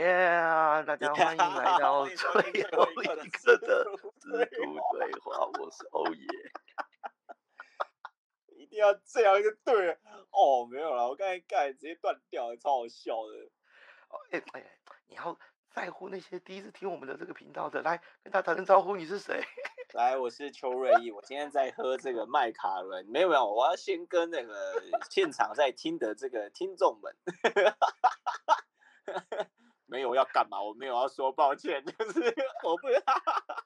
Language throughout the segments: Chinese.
耶！大家欢迎来到最后一个的制图对话，我是欧耶。一定要这样就对了哦，没有了，我刚才盖直接断掉，超好笑的。哎哎，你要在乎那些第一次听我们的这个频道的，来跟他打声招呼，你是谁？来，我是邱瑞义，我今天在喝这个麦卡伦。没有没有，我要先跟那个现场在听的这个听众们，没有要干嘛？我没有要说抱歉，就是我不。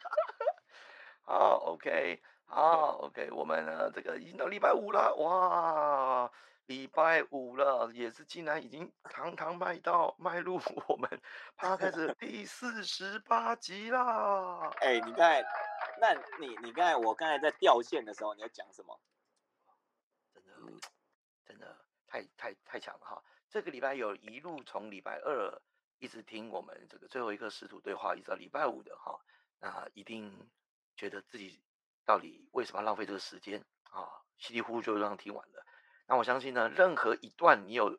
好，OK，好，OK，我们呢这个已经到礼拜五了，哇，礼拜五了，也是竟然已经堂堂迈到迈入我们趴开始第四十八集啦。哎，你看。那你你刚才我刚才在掉线的时候，你要讲什么？真的真的太太太强了哈！这个礼拜有一路从礼拜二一直听我们这个最后一个师徒对话，一直到礼拜五的哈，那一定觉得自己到底为什么浪费这个时间啊？稀里糊涂就这样听完了。那我相信呢，任何一段你有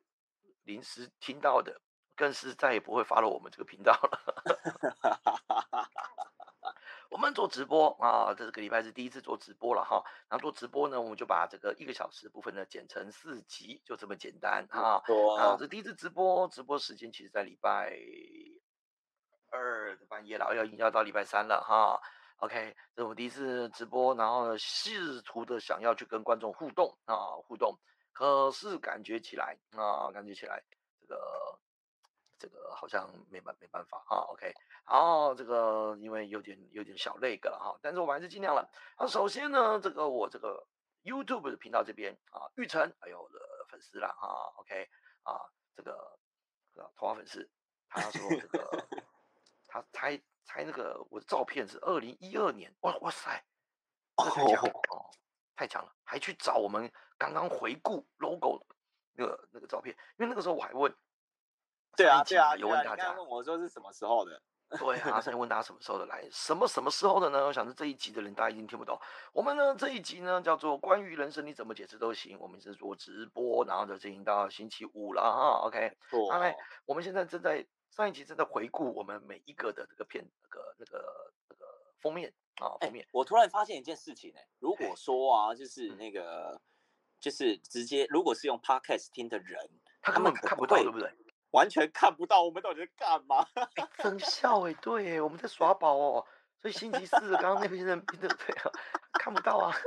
临时听到的，更是再也不会发了我们这个频道了。我们做直播啊，这个礼拜是第一次做直播了哈。然后做直播呢，我们就把这个一个小时部分呢剪成四集，就这么简单哈。啊，这第一次直播，直播时间其实在礼拜二的半夜了，要要到礼拜三了哈。OK，这是我们第一次直播，然后呢试图的想要去跟观众互动啊，互动，可是感觉起来啊，感觉起来这个。这个好像没办没办法啊，OK，好，这个因为有点有点小那个了哈，但是我们还是尽量了。啊首先呢，这个我这个 YouTube 的频道这边啊，玉成，哎呦我的粉丝了哈，OK，啊，这个头发粉丝，他说这个 他猜猜那个我的照片是二零一二年，哇哇塞，太强哦，太强了，还去找我们刚刚回顾 logo 那个那个照片，因为那个时候我还问。对啊，对啊，有问大家问我说是什么时候的？对啊，所以问大家什么时候的来？什么什么时候的呢？我想是这一集的人，大家一定听不懂。我们呢这一集呢叫做关于人生，你怎么解释都行。我们是做直播，然后就进行到星期五了哈。OK，好来，我们现在正在上一集正在回顾我们每一个的这个片那个那个那个封面啊封面。我突然发现一件事情呢，如果说啊，就是那个就是直接如果是用 Podcast 听的人，他根本看不到，对不对？完全看不到我们到底在干嘛？真笑哎，对，我们在耍宝哦。所以星期四刚刚那批人 对不对啊？看不到啊。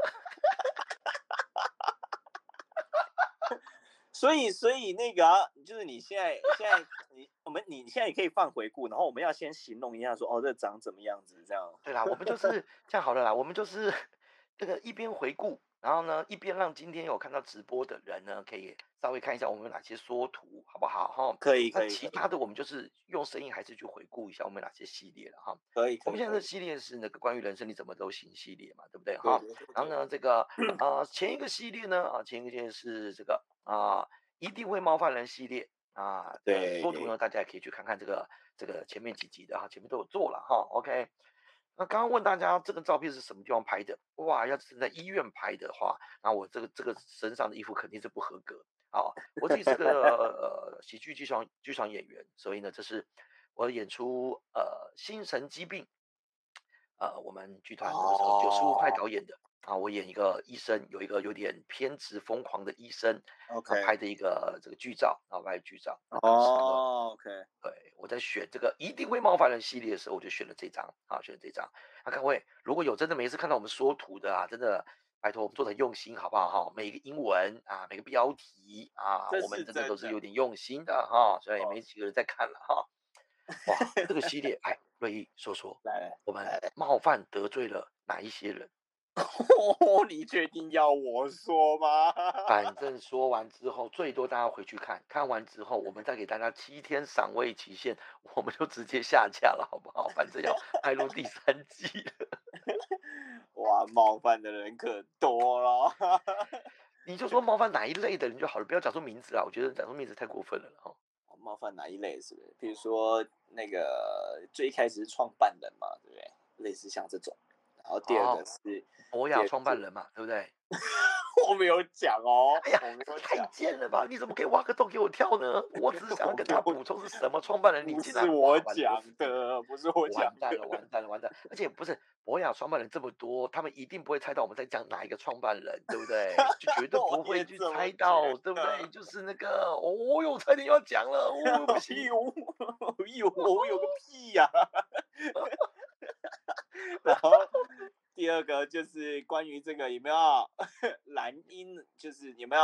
所以，所以那个啊，就是你现在现在你我们你现在也可以放回顾，然后我们要先形容一下，说哦，这长怎么样子这样。对啦，我们就是这样好了啦，我们就是 这个一边回顾。然后呢，一边让今天有看到直播的人呢，可以稍微看一下我们有哪些缩图，好不好？哈，可以，可以。其他的我们就是用声音，还是去回顾一下我们哪些系列了，哈。可以。我们现在的系列是那个关于人生你怎么都行系列嘛，对不对？哈。然后呢，这个啊，前一个系列呢，啊，前一个系列是这个啊，一定会冒犯人系列啊。对。缩图呢，大家也可以去看看这个这个前面几集的哈，前面都有做了哈。OK。那刚刚问大家这个照片是什么地方拍的？哇，要是在医院拍的话，那我这个这个身上的衣服肯定是不合格。好，我自己是个呃喜剧剧场剧场演员，所以呢，这是我演出呃心神疾病，呃我们剧团那个时候九十五派导演的。啊，我演一个医生，有一个有点偏执疯狂的医生，OK，拍的一个这个剧照，然后拍剧照。哦，OK，对，我在选这个一定会冒犯人系列的时候，我就选了这张，啊，选了这张。啊各位，如果有真的每次看到我们缩图的啊，真的拜托我们做的用心，好不好？哈，每一个英文啊，每个标题啊，我们真的都是有点用心的哈，虽然也没几个人在看了哈。哇，这个系列，哎，瑞意说说，来，我们冒犯得罪了哪一些人？哦，你确定要我说吗？反正说完之后，最多大家回去看看完之后，我们再给大家七天赏味期限，我们就直接下架了，好不好？反正要开录第三季了。哇，冒犯的人可多了。你就说冒犯哪一类的人就好了，不要讲出名字啊！我觉得讲出名字太过分了哈。冒犯哪一类是不是？比如说那个最开始是创办人嘛，对不对？类似像这种。然后第二个是博雅创办人嘛，对不对？我没有讲哦，哎呀我没有太讲，贱了吧！你怎么可以挖个洞给我跳呢？我只是想要跟他补充是什么创办人，你不竟然是我讲的，不是我讲完蛋了，完蛋了，完蛋！而且不是博雅创办人这么多，他们一定不会猜到我们在讲哪一个创办人，对不对？就绝对不会去猜到，觉对不对？就是那个，哦哟，差点要讲了，哦，不哎行，呦，哎呦，我有个屁呀、然后第二个就是关于这个有没有 蓝音，就是有没有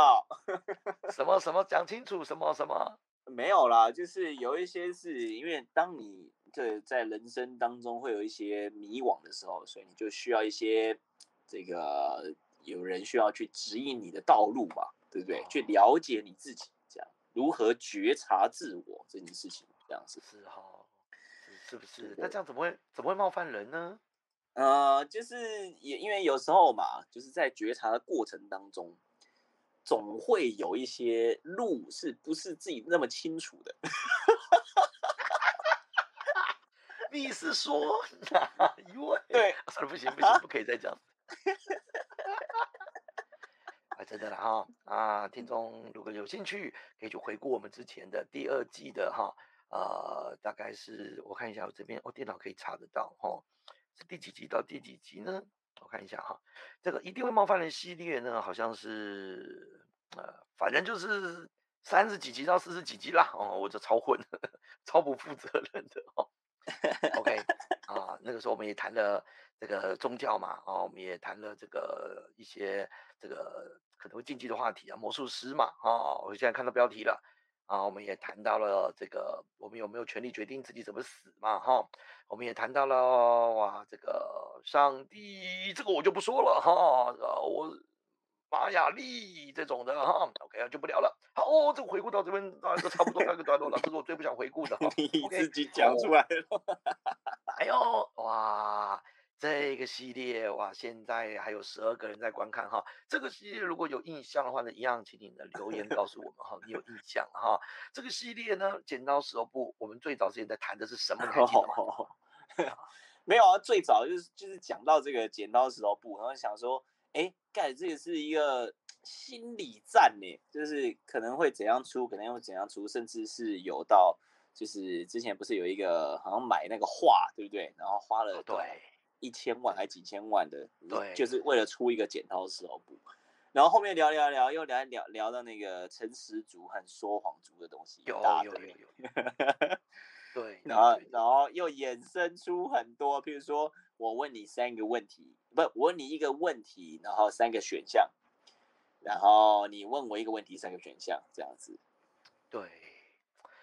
什么什么讲清楚，什么什么，没有啦，就是有一些是因为当你这在人生当中会有一些迷惘的时候，所以你就需要一些这个有人需要去指引你的道路嘛，对不对？去哦了解你自己，这样如何觉察自我这件事情，这样子。是哈，是是不是？那这样怎么会怎么会冒犯人呢？呃，就是也因为有时候嘛，就是在觉察的过程当中，总会有一些路是不是自己那么清楚的。你是说哪一位？对，算了，不行不行，不可以再讲。啊，真的啦哈啊，听众如果有兴趣，可以去回顾我们之前的第二季的哈，呃，大概是我看一下我这边，我、电脑可以查得到哈，是第几集到第几集呢？我看一下哈，这个一定会冒犯人系列呢，好像是呃，反正就是三十几集到四十几集啦，哦，我这超混，超不负责任的哦。OK 啊，那个时候我们也谈了这个宗教嘛，啊，我们也谈了这个一些这个可能会禁忌的话题啊，魔术师嘛，啊，我现在看到标题了啊，我们也谈到了这个我们有没有权利决定自己怎么死嘛，哈，我们也谈到了哇，这个上帝，这个我就不说了哈，呃我玛雅历这种的哈，OK 就不聊了。好，哦、这个回顾到这边大概都差不多 该个段落了，这是我最不想回顾的哈。你自己讲出来了。哎呦，哇，这个系列哇，现在还有十二个人在观看哈。这个系列如果有印象的话呢，一样请你的留言告诉我们哈，你有印象哈。这个系列呢，剪刀石头布，我们最早之前在谈的是什么？你还记得吗？没有啊，最早就是就是讲到这个剪刀石头布，然后想说，哎，盖这个是一个心理战呢，就是可能会怎样出，可能会怎样出，甚至是有到就是之前不是有一个好像买那个画，对不对？然后花了哦对一千万还几千万的，对就是为了出一个剪刀石头布。然后后面聊聊聊，又聊聊聊到那个诚实族和说谎族的东西，一有大堆有有有，对，然后然后又衍生出很多，譬如说我问你三个问题，不，我问你一个问题，然后三个选项，然后你问我一个问题，三个选项，这样子。对，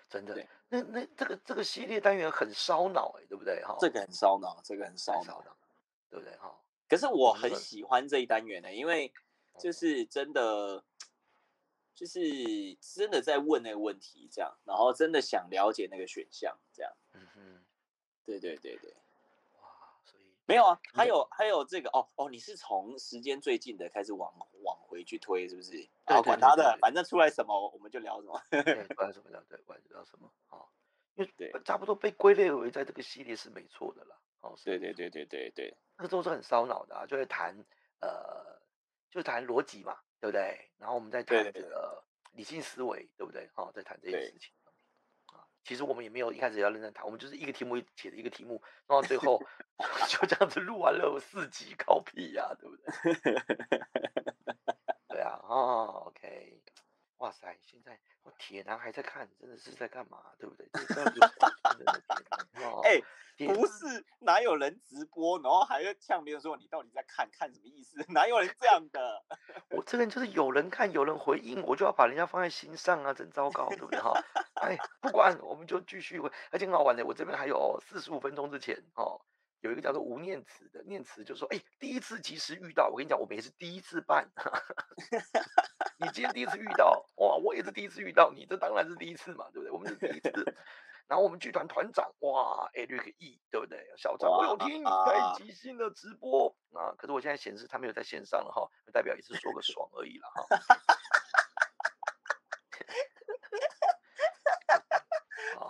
真的对，那那这个这个系列单元很烧脑哎，对不对哈？这个很烧脑，这个很烧脑。很烧脑，对不对哈？可是我很喜欢这一单元呢、因为就哦是真的，就是真的在问那个问题，这样，然后真的想了解那个选项，这样。嗯哼，对对对对。没有啊，还嗯有还有这个哦哦，你是从时间最近的开始往往回去推，是不是？然后对管他的，对对对反正出来什么我们就聊什么。对，管什么聊对，不管聊什么哦，因对为差不多被归类为在这个系列是没错的了。哦，是对对对对对对那个都是很烧脑的啊，就会谈呃，就谈逻辑嘛，对不对？然后我们再谈对对这个理性思维，对不对？好、再谈这件事情啊。其实我们也没有一开始要认真谈，我们就是一个题目写的一个题目，弄到最后 就这样子录完了四集，靠屁呀、对不对？对啊，哦，OK，哇塞，现在我铁男还在看，真的是在干嘛？对不对？哎铁不是哪有人直播，然后还要呛别人说你到底在看看什么意思？哪有人这样的？我这个人就是有人看有人回应，我就要把人家放在心上啊，真糟糕，对不对哈？哎，不管，我们就继续回，而且很好玩的，我这边还有四十五分钟之前哦，有一个叫做吴念慈的，念慈就说，哎，第一次及时遇到，我跟你讲，我们也是第一次办，你今天第一次遇到，哇，我也是第一次遇到你，这当然是第一次嘛，对不对？我们是第一次。然后我们剧团团长，哇，Eric E，对不对？校长，我有听你太即兴的直播啊，可是我现在显示他没有在线上了哈，代表也是说个爽而已了哈。好，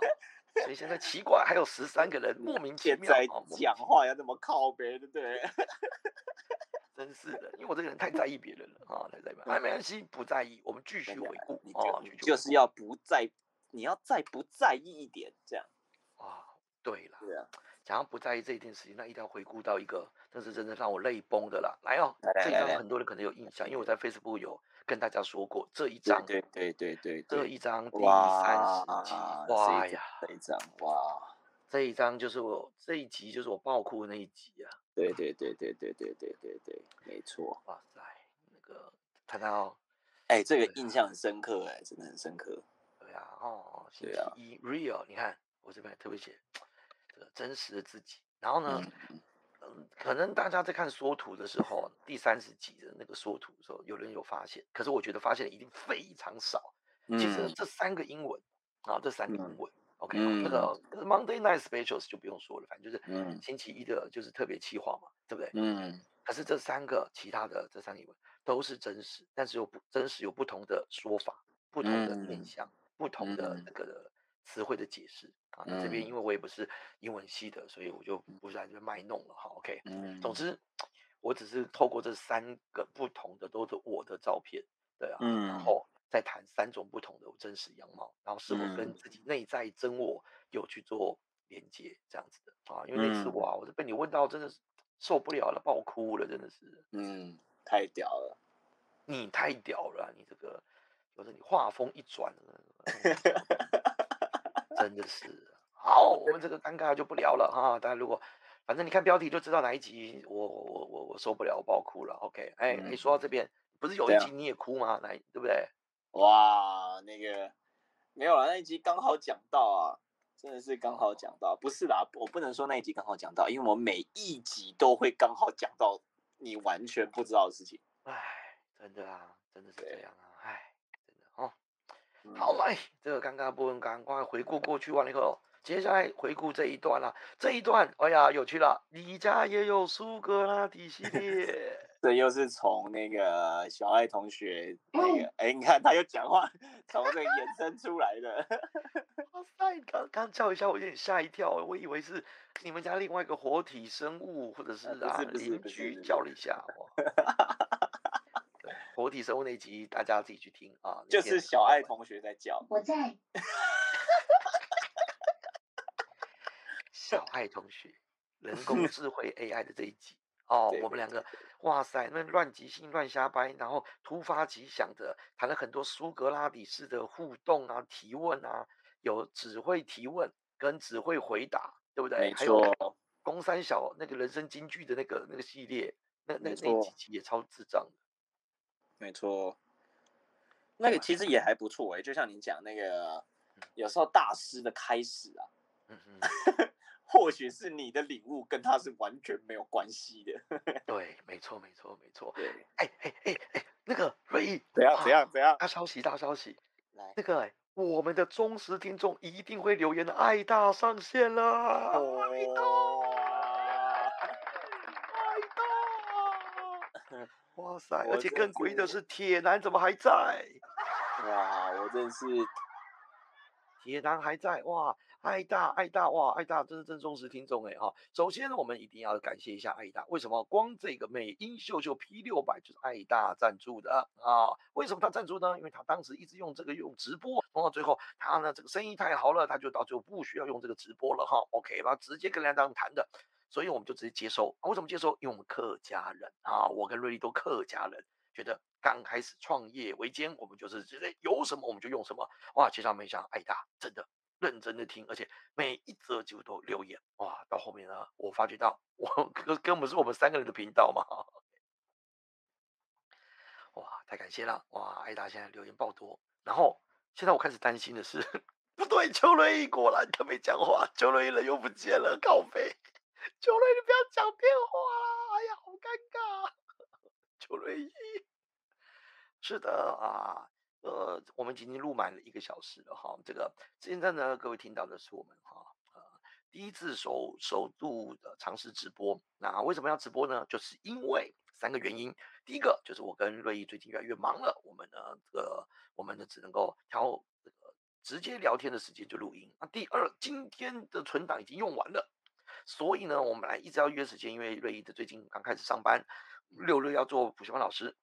所以现在奇怪，还有十三个人莫名其妙讲话要这么靠北，对不对？真是的，因为我这个人太在意别人了，啊，太在意。哎，没关系，不在意，我们继续回顾。你就就是要不在，你要再不在意一点，这样。啊，对了。对啊。想要不在意这一件事情，那一定要回顾到一个，那是真的让我泪崩的啦。来哦，这张很多人可能有印象，因为我在 Facebook 有跟大家说过这一章。对对对对对。这一章第三十集，哇呀，这一章哇，这一章就是我这一集就是我爆哭的那一集啊。对对对对对对对对对，没错。哇塞，那个谈到，哎，这个印象很深刻，哎，真的很深刻。对啊，哦，星期一 Real，你看我这边特别写。真实的自己，然后呢，嗯，可能大家在看缩图的时候，第三十集的那个缩图的时候，有人有发现，可是我觉得发现的一定非常少。其实这三个英文啊，这三个英文，OK，那个 Monday Night Specials 就不用说了，反正就是星期一的，就是特别企划嘛，对不对？嗯。可是这三个其他的这三个英文都是真实，但是有不真实有不同的说法，不同的面向，不同的那个。词汇的解释啊，那这边因为我也不是英文系的，所以我就不在这卖弄了哈。OK，嗯，总之我只是透过这三个不同的都是我的照片，对啊，嗯然后再谈三种不同的真实样貌，然后是否跟自己内在真我有去做连接这样子的啊。因为那次哇，我是被你问到真的是受不了了，爆哭了，真的是，嗯，太屌了，你太屌了，你这个，就是你画风一转。真的是好，我们这个尴尬就不聊了哈。大家如果反正你看标题就知道哪一集，我我我我受不了，我爆哭了。OK，哎，你说到这边，不是有一集你也哭吗？来，对不对？哇，那个没有了，那一集刚好讲到啊，真的是刚好讲到，不是啦，我不能说那一集刚好讲到，因为我每一集都会刚好讲到你完全不知道的事情。哎，真的啊，真的是这样啊。好来，这个尴尬部分赶快回顾过去完了以后，接下来回顾这一段了。这一段，哎呀，有趣了。你家也有苏格拉底系列，这又是从那个小爱同学那个，哎，你看他又讲话，从这个延伸出来的。哇塞，刚刚叫一下，我有点吓一跳，我以为是你们家另外一个活体生物，或者是啊邻居叫了一下。活体生物那集，大家自己去听啊。就是小爱同学在叫。我在。小爱同学，人工 智慧 AI 的这一集哦，我们两个，哇塞，那乱即兴乱瞎掰，然后突发奇想的谈了很多苏格拉底式的互动啊、提问啊，有只会提问跟只会回答，对不对？还有公三小那个人生金句的那个那个系列，那那那几集也超智障的。没错，那个其实也还不错哎，就像你讲那个，有时候大师的开始啊，或许是你的领悟跟他是完全没有关系的。对，没错，没错，没错。对，哎哎哎哎，那个瑞毅，怎样怎样怎样？大消息，大消息！来，那个我们的忠实听众一定会留言的，爱大上线了，爱大。哇塞！而且更诡异的是，铁男怎么还在？哇，我真是 铁男还在哇！爱大爱大哇！爱大真是真忠实听众哎哈！首先呢，我们一定要感谢一下爱大，为什么？光这个美音秀秀 P 六百就是爱大赞助的啊！为什么他赞助呢？因为他当时一直用这个用直播，弄到最后他呢这个生意太好了，他就到最后不需要用这个直播了哈。OK，他直接跟梁当谈的。所以我们就直接接收。为什么接收？因为我们客家人啊，我跟瑞丽都客家人，觉得刚开始创业维艰，我们就是觉得有什么我们就用什么。哇，其实没想爱大真的认真的听，而且每一则几乎都留言。哇，到后面呢，我发觉到我跟根本是我们三个人的频道嘛。哇，太感谢了！哇，艾大现在留言爆多。然后现在我开始担心的是，不对，邱瑞果然他没讲话，邱瑞人又不见了，靠背。邱瑞，你不要讲电话啦！哎呀，好尴尬。邱瑞一，是的啊，呃，我们已经录满了一个小时了哈。这个现在呢，各位听到的是我们哈呃第一次首首度的尝试直播。那为什么要直播呢？就是因为三个原因。第一个就是我跟瑞一最近越来越忙了，我们呢这个我们呢只能够挑这个直接聊天的时间就录音。那第二，今天的存档已经用完了。所以呢，我们本来一直要约时间，因为瑞伊的最近刚开始上班，六日要做补习班老师，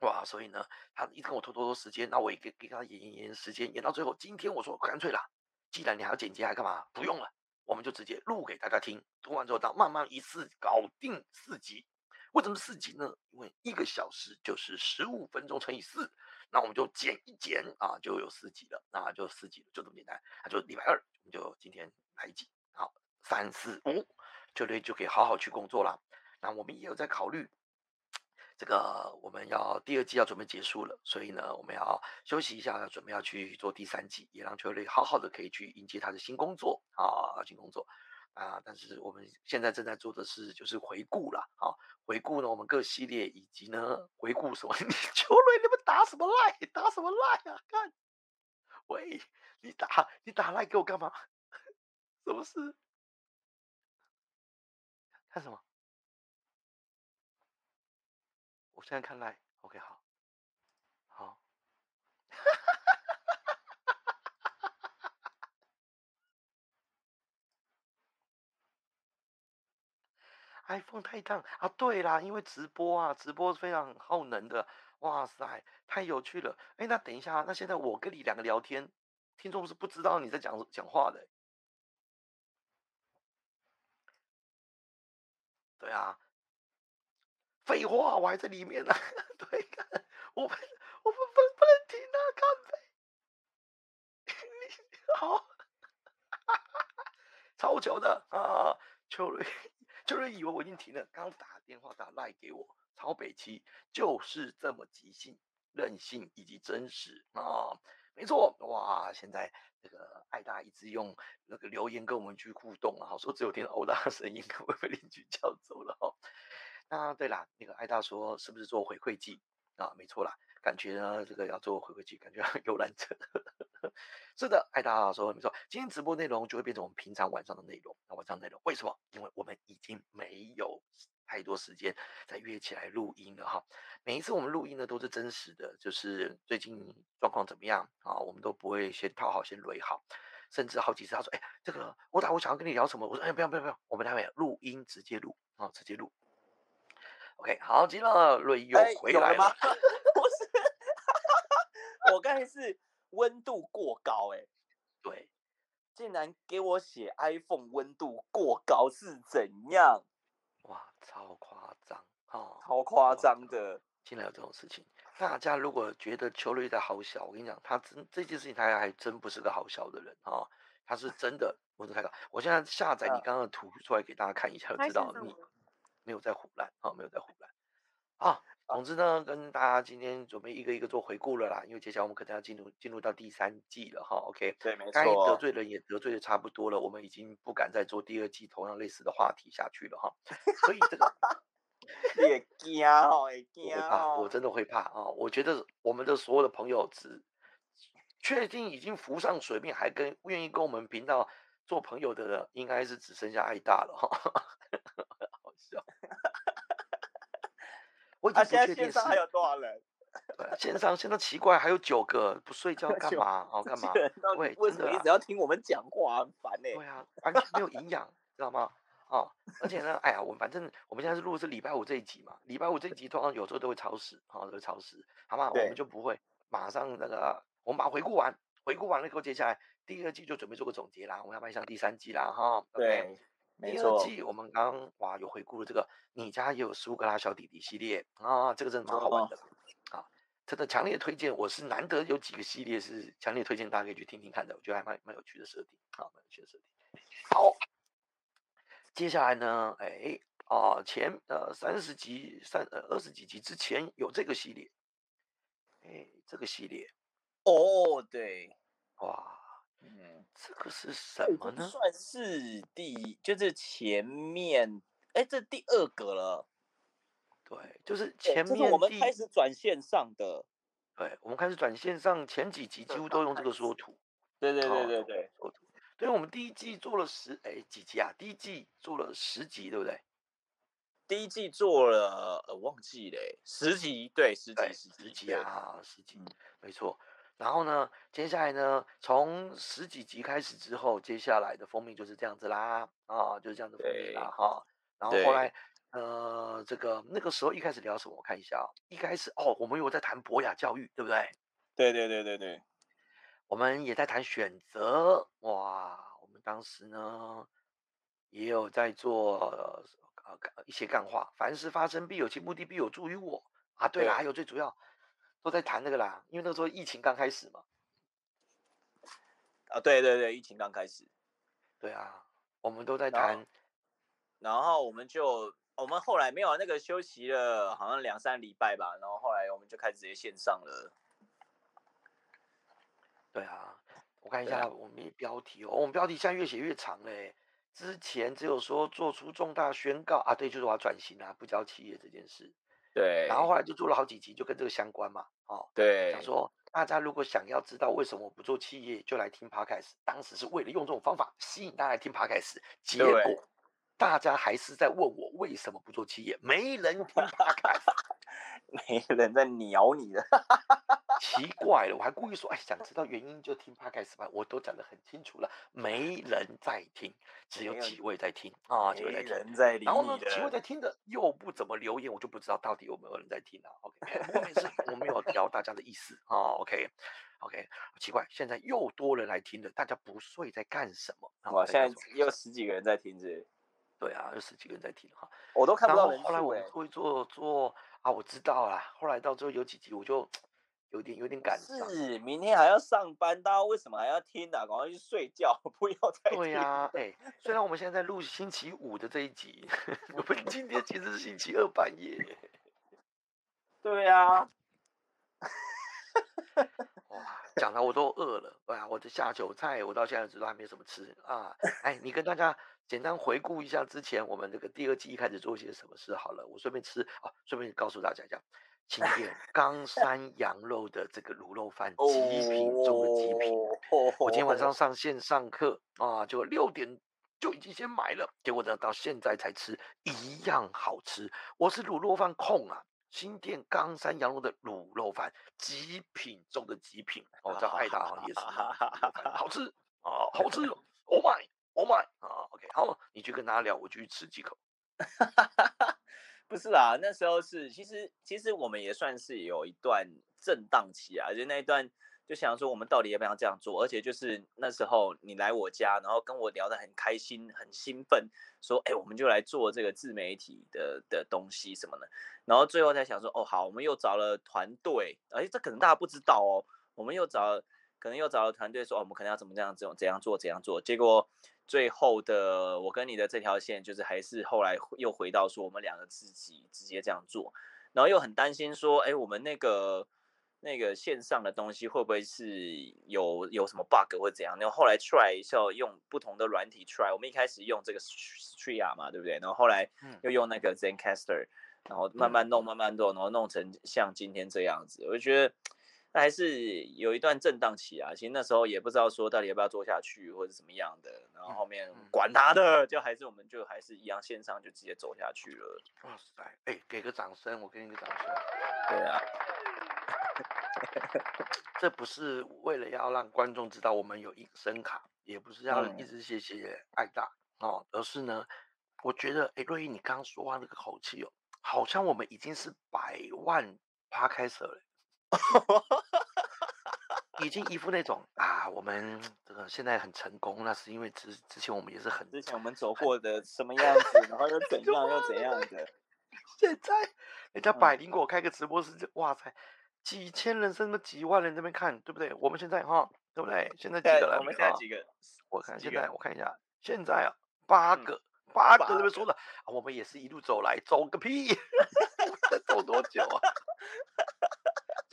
哇，所以呢，他一直跟我拖拖拖时间，那我也给给他延延延时间，延到最后，今天我说干脆啦，既然你还要剪辑，还干嘛？不用了，我们就直接录给大家听。录完之后，到慢慢一次搞定四集。为什么四集呢？因为一个小时就是十五分钟乘以四，那我们就减一减啊，就有四集了，那就四集了，就这么简单。那就礼拜二，我们就今天来一集，三四五，球队，就可以好好去工作了。那我们也有在考虑。这个我们要第二季要准备结束了，所以呢，我们要休息一下，要准备要去做第三季，也让球队好好的可以去迎接他的新工作啊，新工作啊。但是我们现在正在做的是就是回顾了啊，回顾呢我们各系列以及呢回顾什么？你球队你们打什么赖？打什么赖啊？看，喂，你打你打赖给我干嘛？什么事？看什么？我现在看来，OK，好，好，iPhone 太烫啊！对啦，因为直播啊，直播是非常耗能的，哇塞，太有趣了！哎，那等一下，那现在我跟你两个聊天，听众是不知道你在讲讲话的，对啊。废话，我还在里面呢。对，我们我们不不能停啊！干杯！你 好，超球的啊！秋瑞，秋瑞以为我已经停了，刚打电话打赖给我，超北七就是这么即兴、任性以及真实啊！没错，哇！现在这个爱大一直用那个留言跟我们去互动啊，说只有听到欧大声音，可不被邻居叫走了哈。那，对啦，那个艾大说是不是做回馈季啊？没错啦，感觉呢这个要做回馈季，感觉游览车。是的，艾大说没错，今天直播内容就会变成我们平常晚上的内容。那晚上内容为什么？因为我们已经没有太多时间再约起来录音了哈。每一次我们录音呢都是真实的，就是最近状况怎么样啊？我们都不会先套好先垒好，甚至好几次他说，哎，这个我打我想要跟你聊什么？我说，哎，不要不要不要，我们待会录音直接录啊，直接录。OK，好极了，瑞又回来了。不是，我刚才是温度过高，哎，对，竟然给我写 iPhone 温度过高是怎样？哇，超夸张，哦，超夸张的，竟然有这种事情。大家如果觉得邱瑞在好小，我跟你讲，他真这件事情他还真不是个好小的人啊，他是 真的我都太高。我现在下载你刚刚的图出来给大家看一下，就知道你。没有在胡乱，啊，没有在胡乱，啊，总之呢，跟大家今天准备一个一个做回顾了啦，因为接下来我们可能要进入进入到第三季了哈，OK，对，没错，该得罪人也得罪的差不多了，我们已经不敢再做第二季同样类似的话题下去了哈，所以这个也惊哦，也惊哦，我真的会怕啊，我觉得我们的所有的朋友只确定已经浮上水面，还跟愿意跟我们频道做朋友的人，应该是只剩下爱大了哈。我已经不确定线上还有多少人。对，线上现在奇怪，还有九个不睡觉 干嘛？哦，干嘛？喂，为什么一直要听我们讲话？很烦呢。对啊，完全没有营养，知道吗？哦，而且呢，哎呀，我反正我们现在是录的是礼拜五这一集嘛，礼拜五这一集通常有时候都会超时，啊，都会超时，好吗？我们就不会马上那个，我们把回顾完，回顾完了以后，接下来第二季就准备做个总结啦，我们要迈向第三季啦，哈。对。第二季我们刚哇有回顾了这个，你家也有苏格拉小弟弟系列啊，这个真的蛮好玩的啊，真的强烈推荐。我是难得有几个系列是强烈推荐，大家可以去听听看的，我觉得还蛮蛮有趣的设定，好，蛮有趣的设定。好，接下来呢，哎啊前呃三十集三呃二十几集之前有这个系列，哎这个系列，哦对，哇。嗯，这个是什么呢？算是第，就是前面，哎，这第二个了。对，就是前面我们开始转线上的。对，我们开始转线上，前几集几乎都用这个缩图。对对对对对，缩图。对，我们第一季做了十，哎，几集啊？第一季做了十集，对不对？第一季做了，呃，忘记嘞，十集，对，十集，十集啊，十集，没错。然后呢，接下来呢，从十几集开始之后，接下来的封面就是这样子啦，啊，就是这样子封面啦，哈。然后后来呃，这个那个时候一开始聊什么？我看一下哦，一开始哦，我们有在谈博雅教育，对不对？对对对对对，我们也在谈选择，哇，我们当时呢也有在做呃一些干话，凡事发生必有其目的，必有助于我啊。对了，还有最主要都在谈那个啦，因为那时候疫情刚开始嘛。啊，对对对，疫情刚开始，对啊，我们都在谈，然后我们就。我们后来没有那个休息了，好像两三礼拜吧，然后后来我们就开始直接线上了。对啊，我看一下我们标题哦，我们标题现在越写越长嘞。之前只有说做出重大宣告啊，对，就是我要转型啊，不教企业这件事。对。然后后来就做了好几集，就跟这个相关嘛，哦。对。想说大家如果想要知道为什么我不做企业，就来听 Podcast。当时是为了用这种方法吸引大家来听 Podcast，结果。大家还是在问我为什么不做企业，没人听 podcast，没人在鸟你的，奇怪了，我还故意说，哎，想知道原因就听 podcast 吧，我都讲得很清楚了，没人在听，只有几位在听啊，几位在听，然后呢，几位在听的又不怎么留言，我就不知道到底有没有人在听了。OK，我没事，我没有聊大家的意思啊。OK，OK，奇怪，现在又多人来听了，大家不睡在干什么？哇，现在又十几个人在听这。对啊，有十几个人在听哈，我都看不到。后来我会做做啊，我知道啦。后来到最后有几集，我就有点有点感伤。是，明天还要上班，大家为什么还要听呢？赶快去睡觉，不要再。对呀，哎，虽然我们现在在录星期五的这一集，我们今天其实是星期二半夜。对呀。哇，讲的我都饿了。哎呀，我的下酒菜，我到现在都还没什么吃啊。哎，你跟大家。简单回顾一下之前我们这个第二季一开始做些什么事好了，我顺便吃啊，顺便告诉大家一下，新店 冈山羊肉的这个卤肉饭极品中的极品。我今天晚上 上线上课啊，就六点就已经先买了，结果呢到现在才吃，一样好吃。我是卤肉饭控啊，新店冈山羊肉的卤肉饭极品中的极品哦，在爱大行也是好吃啊，好吃，Oh my。Oh my 啊，OK，好，你去跟他聊，我就去吃几口。不是啦，那时候是其实其实我们也算是有一段震荡期啊，就那一段就想说我们到底要不要这样做，而且就是那时候你来我家，然后跟我聊得很开心，很兴奋，说哎，我们就来做这个自媒体的的东西什么的，然后最后才想说哦好，我们又找了团队，而且这可能大家不知道哦，我们又找可能又找了团队说哦，我们可能要怎么这样这种怎样做怎样做，结果。最后的我跟你的这条线，就是还是后来又回到说我们两个自己直接这样做，然后又很担心说，哎，我们那个那个线上的东西会不会是有有什么 bug 或怎样？然后后来 try 一下用不同的软体 try，我们一开始用这个 Stria 嘛，对不对？然后后来又用那个 Zencaster，然后慢慢弄慢慢弄，然后弄成像今天这样子，我就觉得。那还是有一段震荡期啊，其实那时候也不知道说到底要不要做下去，或者怎么样的。然后后面管他的，就还是我们就还是一样线上就直接走下去了。哇塞，哎，给个掌声，我给你个掌声。对啊，这不是为了要让观众知道我们有隐身卡，也不是要一直谢谢爱大哦，而是呢，我觉得哎，瑞英你刚刚说话那个口气哦，好像我们已经是百万趴开始了。已经一副那种啊，我们这个现在很成功，那是因为之之前我们也是很之前我们走过的什么样子，然后又怎样又怎样的。现在人家百灵果开个直播室，哇塞，几千人甚至几万人这边看，对不对？我们现在哈，对不对？现在几个人？我们现在几个？我看现在我看一下，现在啊八个，八个这边说的，我们也是一路走来，走个屁，走多久啊？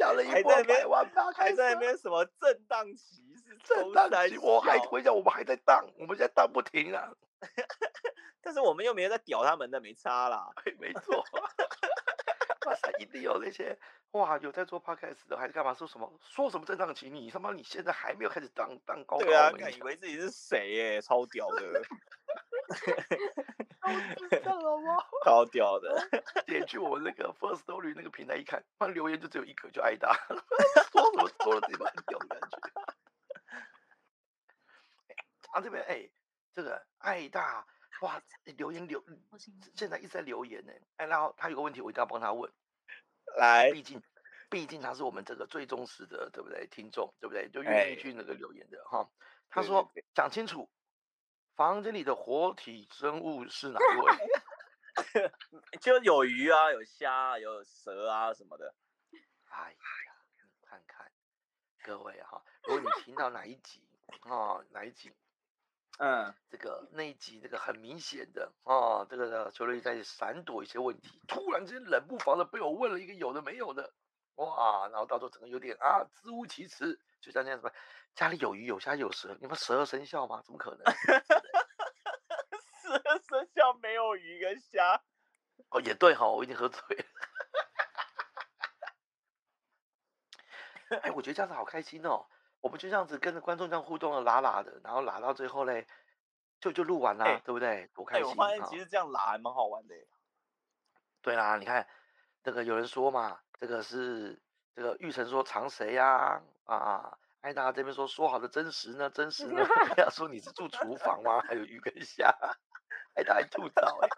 讲了一波百万八，还在那边什么震荡期？是震荡期，我还回想我们还在荡，我们现在荡不停啊。但是我们又没有在屌他们的，没差啦。没错。哇塞，一定有那些哇，有在做 podcast 的，还是干嘛？说什么？说什么震荡期？你他妈你现在还没有开始荡荡高？对啊，以为自己是谁耶？超屌的。超屌吗？超屌的！点去我们那个 First Story 那个平台一看，那留言就只有一个，就挨打。说什么说了自己蛮屌的感觉。啊这边哎，这个爱大哇，留言留，现在一直在留言呢。哎，然后他有个问题，我一定要帮他问。来，毕竟，毕竟他是我们这个最忠实的，对不对？听众，对不对？就愿意去那个留言的哈。他说：“讲清楚，房间里的活体生物是哪一位？” 就有鱼啊，有虾，有蛇啊什么的。哎呀，看看各位哈，如果你听到哪一集啊，哪一集？嗯，这个那一集，这个很明显的啊，这个球队在闪躲一些问题，突然之间冷不防的被我问了一个有的没有的，哇，然后到时候整个有点啊，支吾其词，就像那样什么，家里有鱼有虾有蛇，你们十二生肖吗？怎么可能？十二生肖没有鱼跟虾？哦，也对哈，我已经喝醉了。哎，我觉得这样子好开心哦。我们就这样子跟着观众这样互动的拉拉的，然后拉到最后嘞，就就录完了，对不对？多开心！我发现其实这样拉还蛮好玩的。对啦，你看那个有人说嘛，这个是这个玉成说藏谁呀？啊，艾达这边说说好的真实呢？真实呢？要说你是住厨房吗？还有鱼跟虾，艾达还吐槽哎，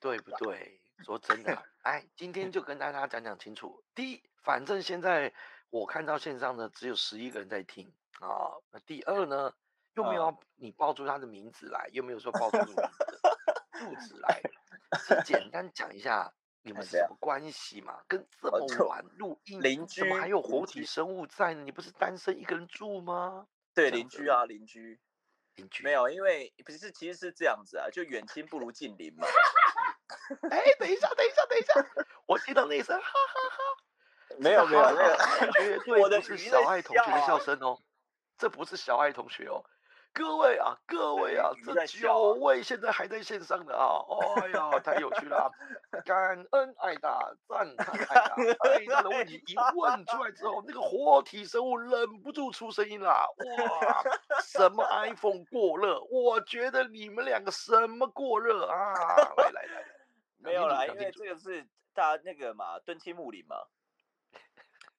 对不对？说真的，哎，今天就跟大家讲讲清楚。第一，反正现在。我看到线上呢，只有十一个人在听啊。那第二呢，又没有你报出他的名字来，又没有说报出你的住址来，是简单讲一下你们是什么关系嘛？跟这么晚录音，邻居怎么还有活体生物在呢？你不是单身一个人住吗？对，邻居啊，邻居，邻居没有，因为不是，其实是这样子啊，就远亲不如近邻嘛。哎，等一下，等一下，等一下，我听到那一声哈哈哈。没有没有，绝对不是小爱同学的笑声哦，这不是小爱同学哦，各位啊各位啊，这九位现在还在线上的啊，哎呀太有趣了，啊感恩爱大，赞叹爱大，爱大的问题一问出来之后，那个活体生物忍不住出声音啦，哇，什么 iPhone 过热？我觉得你们两个什么过热啊？来来来，没有啦，因为这个是大家那个嘛，敦亲睦邻嘛。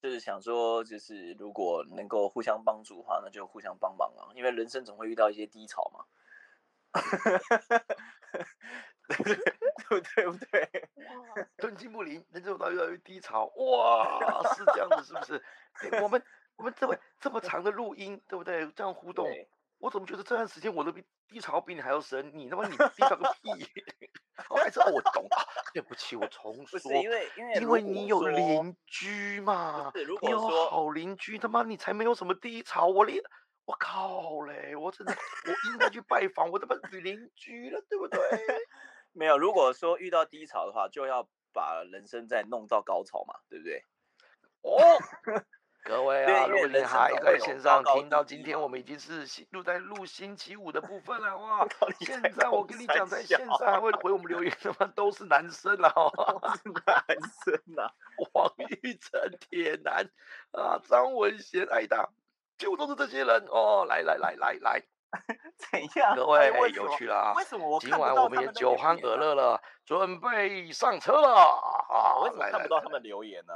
就是想说，就是如果能够互相帮助的话，那就互相帮忙啊。因为人生总会遇到一些低潮嘛，对不对？不对？哇！寸金不灵，人生遇到越来越低潮，哇，是这样子，是不是？我们我们这么这么长的录音，对不对？这样互动，我怎么觉得这段时间我的低潮比你还要深？你他妈你低潮个 屁！我还是我懂啊，对不起，我重说，因为因为因为你有邻居嘛，你有好邻居，他妈你才没有什么低潮，我连我靠嘞，我真的我应该去拜访我他妈女邻居了，对不对？没有，如果说遇到低潮的话，就要把人生再弄到高潮嘛，对不对？哦。各位啊，如果你还在线上听到今天，我们已经是录在录星期五的部分了哇！现在我跟你讲，在线上还会回我们留言的吗？都是男生了哈，是男生呐，黄玉成、铁男啊，张文贤、艾达，就都是这些人哦！来来来来来，怎样？各位有趣了啊！为什么我今晚我们也酒酣耳热了，准备上车了啊！为什么看不到他们留言呢？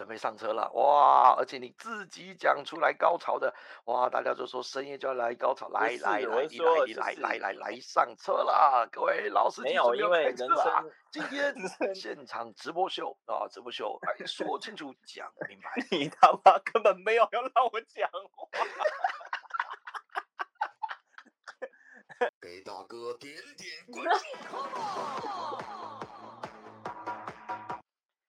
准备上车了哇！而且你自己讲出来高潮的哇，大家就说深夜就要来高潮，来来来，你来你来来来来上车啦，各位老师，没有因为人生今天现场直播秀啊，直播秀来说清楚讲明白，你他妈根本没有要让我讲话，给大哥点点关注。